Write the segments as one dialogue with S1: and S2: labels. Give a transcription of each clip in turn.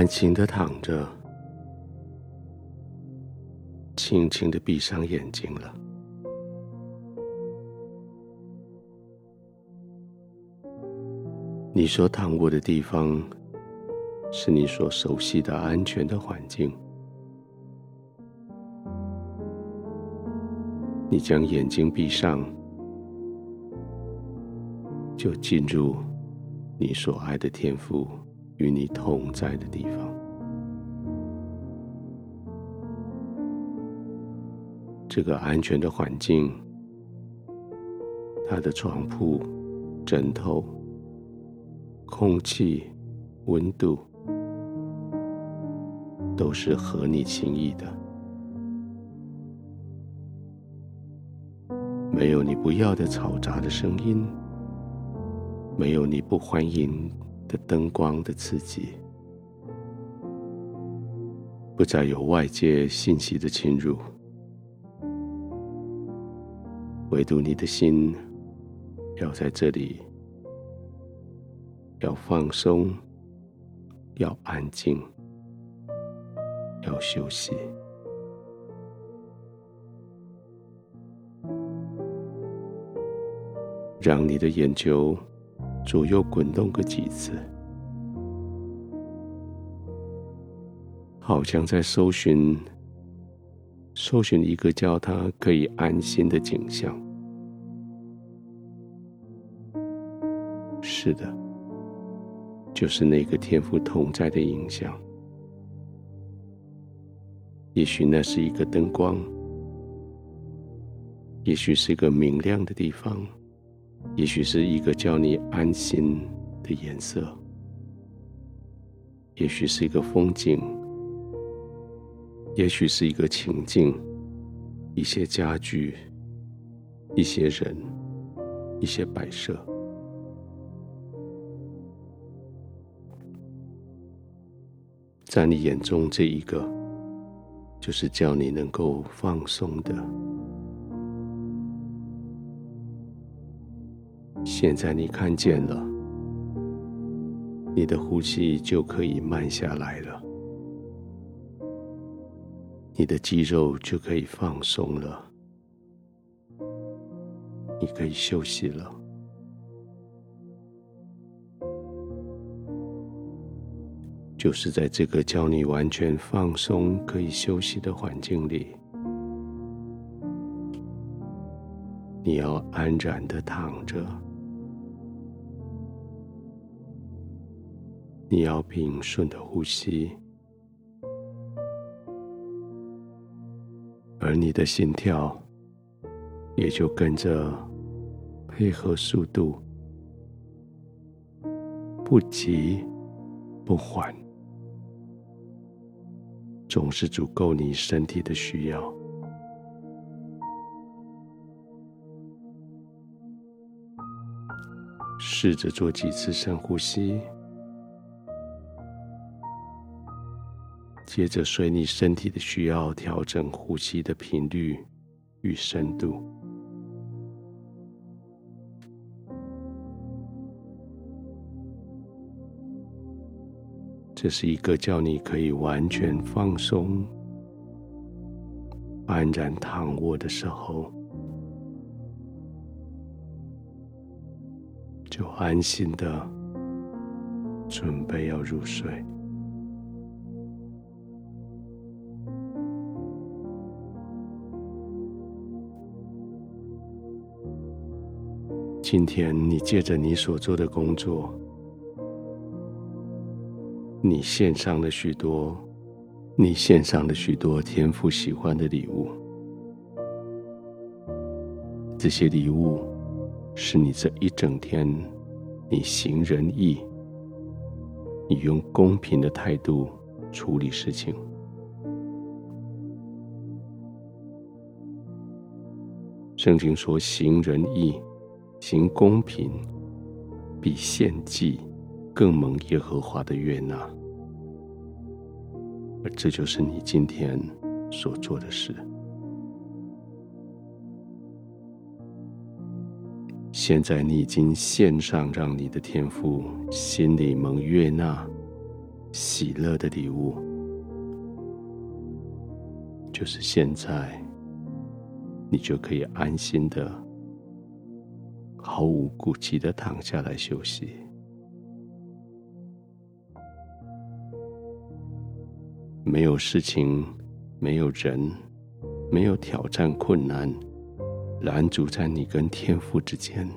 S1: 安静的躺着，轻轻的闭上眼睛了。你所躺卧的地方，是你所熟悉的安全的环境。你将眼睛闭上，就进入你所爱的天赋与你同在的地方。这个安全的环境，它的床铺、枕头、空气、温度，都是合你心意的。没有你不要的嘈杂的声音，没有你不欢迎的灯光的刺激，不再有外界信息的侵入，唯独你的心要在这里，要放松，要安静，要休息。让你的眼球左右滚动个几次，好像在搜寻、搜寻一个叫他可以安心的景象。是的，就是那个天赋同在的影像。也许那是一个灯光，也许是一个明亮的地方。也许是一个叫你安心的颜色，也许是一个风景，也许是一个情境，一些家具，一些人，一些摆设，在你眼中，这一个就是叫你能够放松的。现在你看见了，你的呼吸就可以慢下来了，你的肌肉就可以放松了，你可以休息了。就是在这个叫你完全放松、可以休息的环境里，你要安然的躺着。你要平顺的呼吸，而你的心跳也就跟着配合速度，不急不缓，总是足够你身体的需要。试着做几次深呼吸。接着，随你身体的需要调整呼吸的频率与深度。这是一个叫你可以完全放松、安然躺卧的时候，就安心的准备要入睡。今天，你借着你所做的工作，你献上了许多，你献上了许多天父喜欢的礼物。这些礼物是你这一整天，你行仁义，你用公平的态度处理事情。圣经说：“行仁义。”行公平，比献祭更蒙耶和华的悦纳，而这就是你今天所做的事。现在你已经献上，让你的天父心里蒙悦纳，喜乐的礼物，就是现在，你就可以安心的、毫无顾忌的躺下来休息。没有事情，没有人，没有挑战困难，拦阻在你跟天父之间。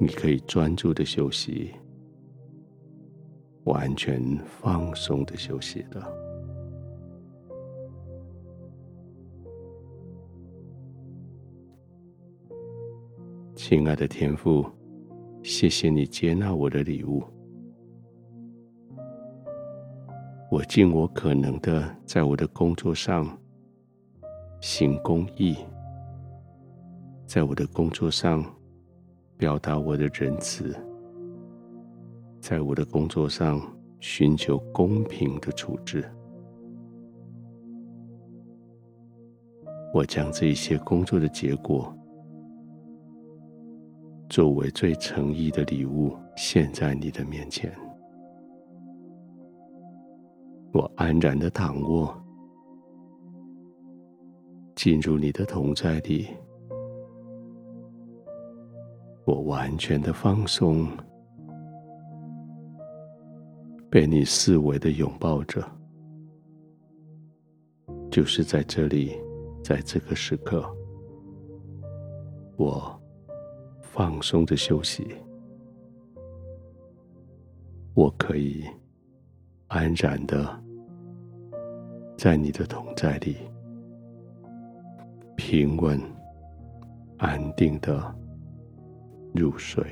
S1: 你可以专注的休息，完全放松的休息了。亲爱的天父，谢谢你接纳我的礼物。我尽我可能的在我的工作上行公义，在我的工作上。表达我的仁慈，在我的工作上寻求公平的处置。我将这一些工作的结果，作为最诚意的礼物献在你的面前。我安然的躺卧，进入你的同在里。我完全的放松，被你四维的拥抱着，就是在这里，在这个时刻，我放松的休息，我可以安然的在你的同在里，平稳、安定的。入睡。